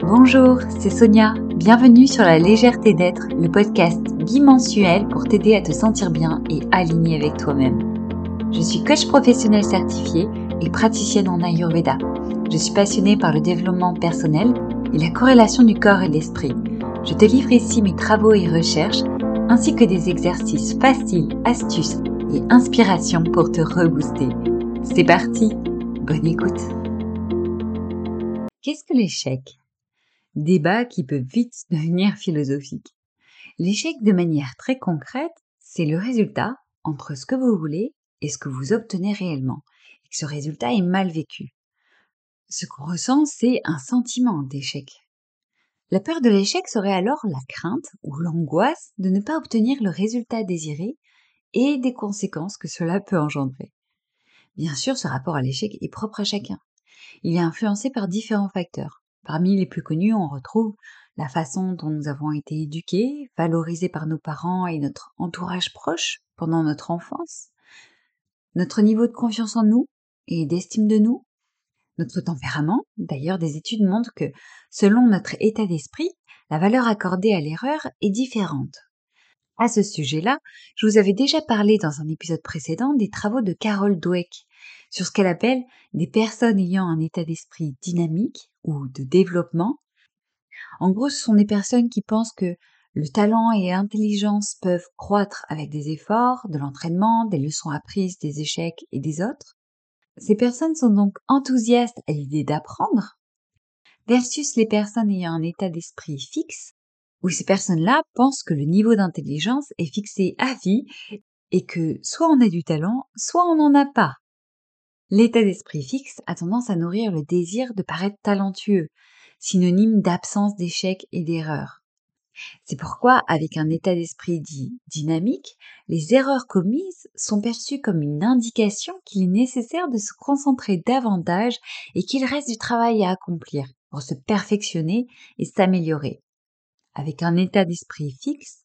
Bonjour, c'est Sonia. Bienvenue sur La légèreté d'être, le podcast bimensuel pour t'aider à te sentir bien et aligné avec toi-même. Je suis coach professionnel certifié et praticienne en Ayurveda. Je suis passionnée par le développement personnel et la corrélation du corps et de l'esprit. Je te livre ici mes travaux et recherches ainsi que des exercices faciles, astuces et inspirations pour te rebooster. C'est parti, bonne écoute. Qu'est-ce que l'échec? Débat qui peut vite devenir philosophique. L'échec de manière très concrète, c'est le résultat entre ce que vous voulez et ce que vous obtenez réellement, et que ce résultat est mal vécu. Ce qu'on ressent, c'est un sentiment d'échec. La peur de l'échec serait alors la crainte ou l'angoisse de ne pas obtenir le résultat désiré et des conséquences que cela peut engendrer. Bien sûr, ce rapport à l'échec est propre à chacun. Il est influencé par différents facteurs. Parmi les plus connus, on retrouve la façon dont nous avons été éduqués, valorisés par nos parents et notre entourage proche pendant notre enfance, notre niveau de confiance en nous et d'estime de nous, notre tempérament. D'ailleurs, des études montrent que, selon notre état d'esprit, la valeur accordée à l'erreur est différente. À ce sujet-là, je vous avais déjà parlé dans un épisode précédent des travaux de Carol Dweck sur ce qu'elle appelle des personnes ayant un état d'esprit dynamique ou de développement. En gros, ce sont des personnes qui pensent que le talent et l'intelligence peuvent croître avec des efforts, de l'entraînement, des leçons apprises, des échecs et des autres. Ces personnes sont donc enthousiastes à l'idée d'apprendre, versus les personnes ayant un état d'esprit fixe, où ces personnes-là pensent que le niveau d'intelligence est fixé à vie et que soit on a du talent, soit on n'en a pas. L'état d'esprit fixe a tendance à nourrir le désir de paraître talentueux, synonyme d'absence d'échecs et d'erreurs. C'est pourquoi, avec un état d'esprit dit dynamique, les erreurs commises sont perçues comme une indication qu'il est nécessaire de se concentrer davantage et qu'il reste du travail à accomplir pour se perfectionner et s'améliorer. Avec un état d'esprit fixe,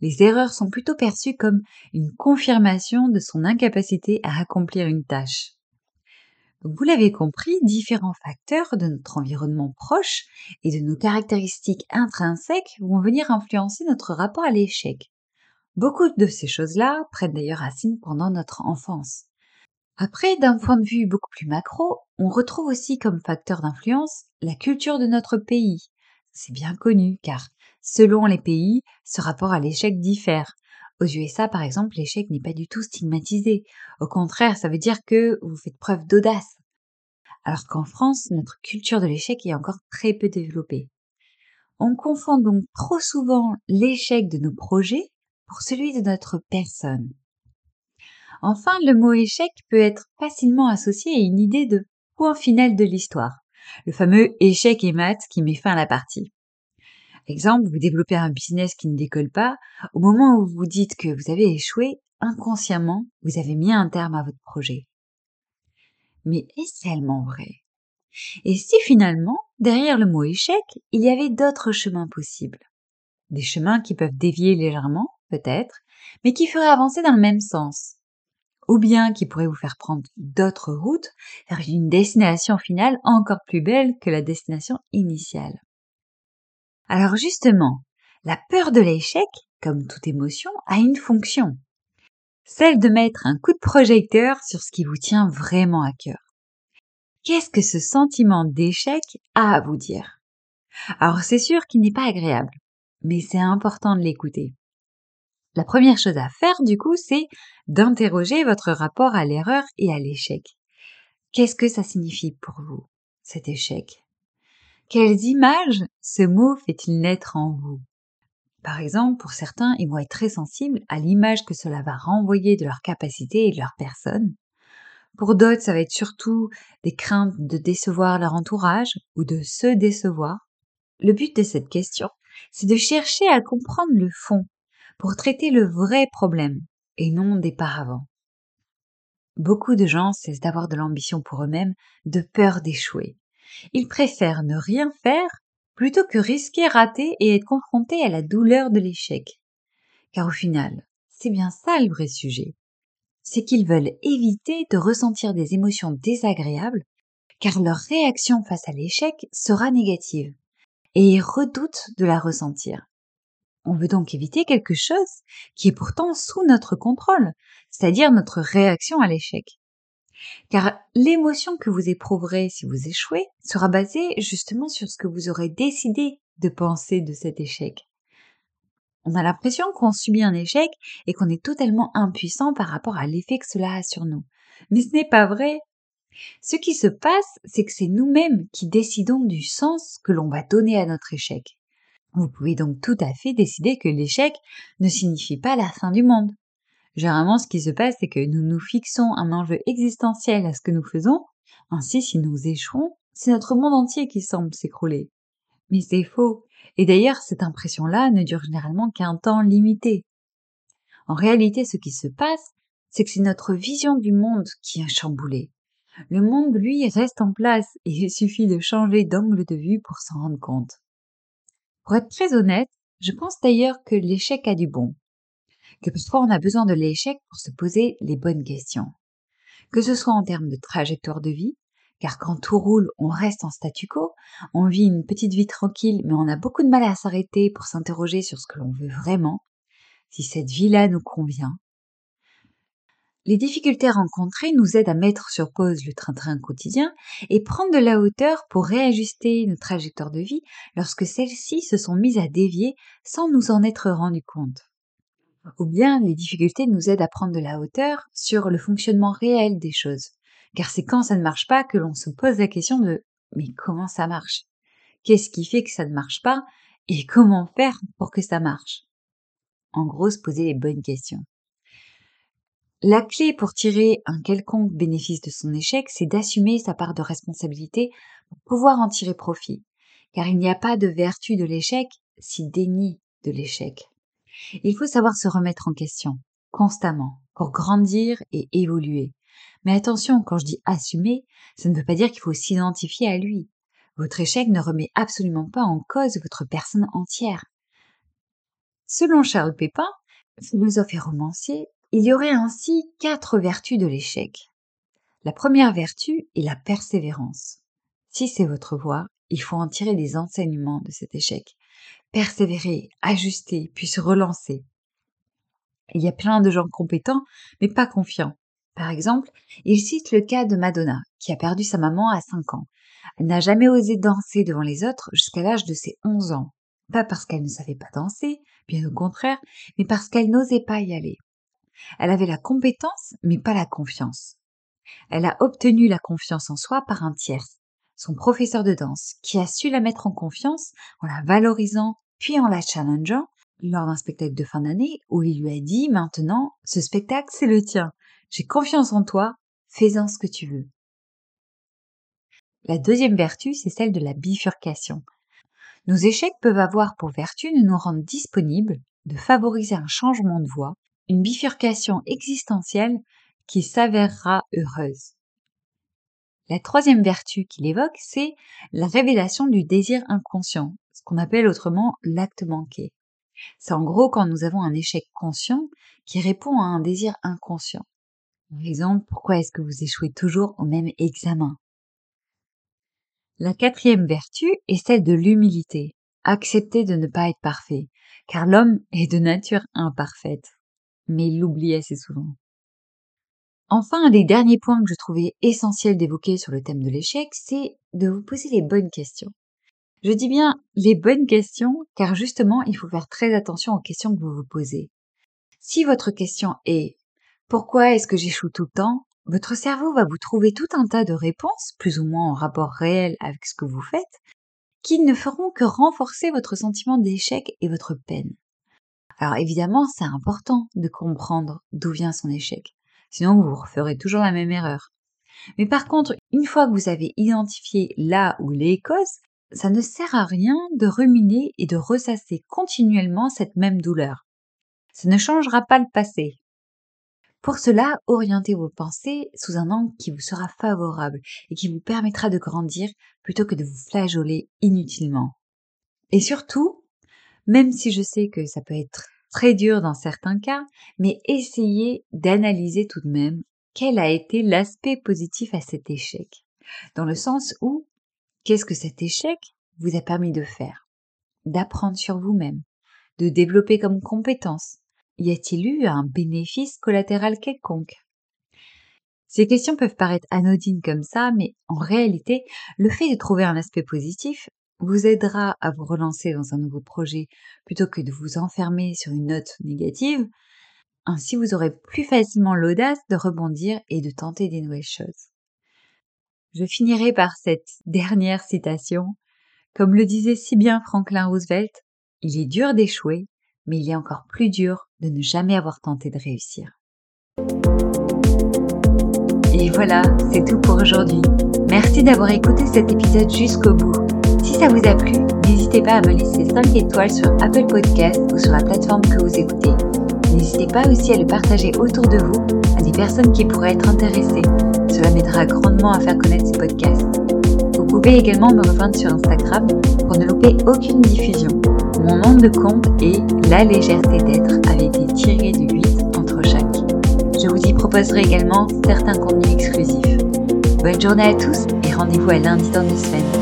les erreurs sont plutôt perçues comme une confirmation de son incapacité à accomplir une tâche. Vous l'avez compris, différents facteurs de notre environnement proche et de nos caractéristiques intrinsèques vont venir influencer notre rapport à l'échec. Beaucoup de ces choses-là prennent d'ailleurs racine pendant notre enfance. Après, d'un point de vue beaucoup plus macro, on retrouve aussi comme facteur d'influence la culture de notre pays. C'est bien connu car, selon les pays, ce rapport à l'échec diffère. Aux USA, par exemple, l'échec n'est pas du tout stigmatisé. Au contraire, ça veut dire que vous faites preuve d'audace. Alors qu'en France, notre culture de l'échec est encore très peu développée. On confond donc trop souvent l'échec de nos projets pour celui de notre personne. Enfin, le mot échec peut être facilement associé à une idée de point final de l'histoire, le fameux échec et maths qui met fin à la partie. Exemple, vous développez un business qui ne décolle pas, au moment où vous dites que vous avez échoué, inconsciemment, vous avez mis un terme à votre projet. Mais est-ce réellement vrai? Et si finalement, derrière le mot échec, il y avait d'autres chemins possibles? Des chemins qui peuvent dévier légèrement, peut-être, mais qui feraient avancer dans le même sens. Ou bien qui pourraient vous faire prendre d'autres routes vers une destination finale encore plus belle que la destination initiale. Alors justement, la peur de l'échec, comme toute émotion, a une fonction. Celle de mettre un coup de projecteur sur ce qui vous tient vraiment à cœur. Qu'est-ce que ce sentiment d'échec a à vous dire? Alors c'est sûr qu'il n'est pas agréable, mais c'est important de l'écouter. La première chose à faire du coup, c'est d'interroger votre rapport à l'erreur et à l'échec. Qu'est-ce que ça signifie pour vous, cet échec? Quelles images ce mot fait-il naître en vous? Par exemple, pour certains, ils vont être très sensibles à l'image que cela va renvoyer de leur capacité et de leur personne. Pour d'autres, ça va être surtout des craintes de décevoir leur entourage ou de se décevoir. Le but de cette question, c'est de chercher à comprendre le fond pour traiter le vrai problème et non des paravents. Beaucoup de gens cessent d'avoir de l'ambition pour eux-mêmes de peur d'échouer. Ils préfèrent ne rien faire plutôt que risquer rater et être confrontés à la douleur de l'échec. Car au final, c'est bien ça le vrai sujet. C'est qu'ils veulent éviter de ressentir des émotions désagréables car leur réaction face à l'échec sera négative. et redoute de la ressentir. On veut donc éviter quelque chose qui est pourtant sous notre contrôle, c'est-à-dire notre réaction à l'échec. Car l'émotion que vous éprouverez si vous échouez sera basée justement sur ce que vous aurez décidé de penser de cet échec. On a l'impression qu'on subit un échec et qu'on est totalement impuissant par rapport à l'effet que cela a sur nous. Mais ce n'est pas vrai. Ce qui se passe, c'est que c'est nous-mêmes qui décidons du sens que l'on va donner à notre échec. Vous pouvez donc tout à fait décider que l'échec ne signifie pas la fin du monde. Généralement, ce qui se passe, c'est que nous nous fixons un enjeu existentiel à ce que nous faisons. Ainsi, si nous échouons, c'est notre monde entier qui semble s'écrouler. Mais c'est faux. Et d'ailleurs, cette impression-là ne dure généralement qu'un temps limité. En réalité, ce qui se passe, c'est que c'est notre vision du monde qui est chamboulée. Le monde, lui, reste en place et il suffit de changer d'angle de vue pour s'en rendre compte. Pour être très honnête, je pense d'ailleurs que l'échec a du bon. Que parfois on a besoin de l'échec pour se poser les bonnes questions. Que ce soit en termes de trajectoire de vie, car quand tout roule, on reste en statu quo, on vit une petite vie tranquille, mais on a beaucoup de mal à s'arrêter pour s'interroger sur ce que l'on veut vraiment, si cette vie-là nous convient, les difficultés rencontrées nous aident à mettre sur pause le train-train quotidien et prendre de la hauteur pour réajuster nos trajectoires de vie lorsque celles-ci se sont mises à dévier sans nous en être rendu compte. Ou bien les difficultés nous aident à prendre de la hauteur sur le fonctionnement réel des choses. Car c'est quand ça ne marche pas que l'on se pose la question de mais comment ça marche? Qu'est-ce qui fait que ça ne marche pas? Et comment faire pour que ça marche? En gros, se poser les bonnes questions. La clé pour tirer un quelconque bénéfice de son échec, c'est d'assumer sa part de responsabilité pour pouvoir en tirer profit. Car il n'y a pas de vertu de l'échec si déni de l'échec. Il faut savoir se remettre en question, constamment, pour grandir et évoluer. Mais attention, quand je dis assumer, ça ne veut pas dire qu'il faut s'identifier à lui. Votre échec ne remet absolument pas en cause votre personne entière. Selon Charles Pépin, philosophe et romancier, il y aurait ainsi quatre vertus de l'échec. La première vertu est la persévérance. Si c'est votre voie, il faut en tirer des enseignements de cet échec. Persévérer, ajuster, puis se relancer. Il y a plein de gens compétents, mais pas confiants. Par exemple, il cite le cas de Madonna, qui a perdu sa maman à 5 ans. Elle n'a jamais osé danser devant les autres jusqu'à l'âge de ses 11 ans. Pas parce qu'elle ne savait pas danser, bien au contraire, mais parce qu'elle n'osait pas y aller. Elle avait la compétence, mais pas la confiance. Elle a obtenu la confiance en soi par un tiers, son professeur de danse, qui a su la mettre en confiance en la valorisant puis en la challengeant lors d'un spectacle de fin d'année où il lui a dit maintenant, ce spectacle c'est le tien, j'ai confiance en toi, fais-en ce que tu veux. La deuxième vertu, c'est celle de la bifurcation. Nos échecs peuvent avoir pour vertu de nous rendre disponibles, de favoriser un changement de voie, une bifurcation existentielle qui s'avérera heureuse. La troisième vertu qu'il évoque, c'est la révélation du désir inconscient, ce qu'on appelle autrement l'acte manqué. C'est en gros quand nous avons un échec conscient qui répond à un désir inconscient. Par exemple, pourquoi est-ce que vous échouez toujours au même examen? La quatrième vertu est celle de l'humilité. Accepter de ne pas être parfait, car l'homme est de nature imparfaite mais il l'oublie assez souvent. Enfin, un des derniers points que je trouvais essentiel d'évoquer sur le thème de l'échec, c'est de vous poser les bonnes questions. Je dis bien les bonnes questions, car justement, il faut faire très attention aux questions que vous vous posez. Si votre question est pourquoi est-ce que j'échoue tout le temps? Votre cerveau va vous trouver tout un tas de réponses, plus ou moins en rapport réel avec ce que vous faites, qui ne feront que renforcer votre sentiment d'échec et votre peine. Alors évidemment, c'est important de comprendre d'où vient son échec. Sinon, vous referez toujours la même erreur. Mais par contre, une fois que vous avez identifié là ou les causes, ça ne sert à rien de ruminer et de ressasser continuellement cette même douleur. Ça ne changera pas le passé. Pour cela, orientez vos pensées sous un angle qui vous sera favorable et qui vous permettra de grandir plutôt que de vous flageoler inutilement. Et surtout, même si je sais que ça peut être très dur dans certains cas, mais essayez d'analyser tout de même quel a été l'aspect positif à cet échec. Dans le sens où, qu'est-ce que cet échec vous a permis de faire? D'apprendre sur vous-même, de développer comme compétence? Y a-t-il eu un bénéfice collatéral quelconque? Ces questions peuvent paraître anodines comme ça, mais en réalité, le fait de trouver un aspect positif vous aidera à vous relancer dans un nouveau projet plutôt que de vous enfermer sur une note négative. Ainsi, vous aurez plus facilement l'audace de rebondir et de tenter des nouvelles choses. Je finirai par cette dernière citation. Comme le disait si bien Franklin Roosevelt, il est dur d'échouer, mais il est encore plus dur de ne jamais avoir tenté de réussir. Et voilà, c'est tout pour aujourd'hui. Merci d'avoir écouté cet épisode jusqu'au bout. Si ça vous a plu, n'hésitez pas à me laisser 5 étoiles sur Apple Podcast ou sur la plateforme que vous écoutez. N'hésitez pas aussi à le partager autour de vous à des personnes qui pourraient être intéressées. Cela m'aidera grandement à faire connaître ce podcast. Vous pouvez également me rejoindre sur Instagram pour ne louper aucune diffusion. Mon nom de compte est La légèreté d'être avec des tirés de 8 entre chaque. Je vous y proposerai également certains contenus exclusifs. Bonne journée à tous et rendez-vous à lundi dans deux semaines.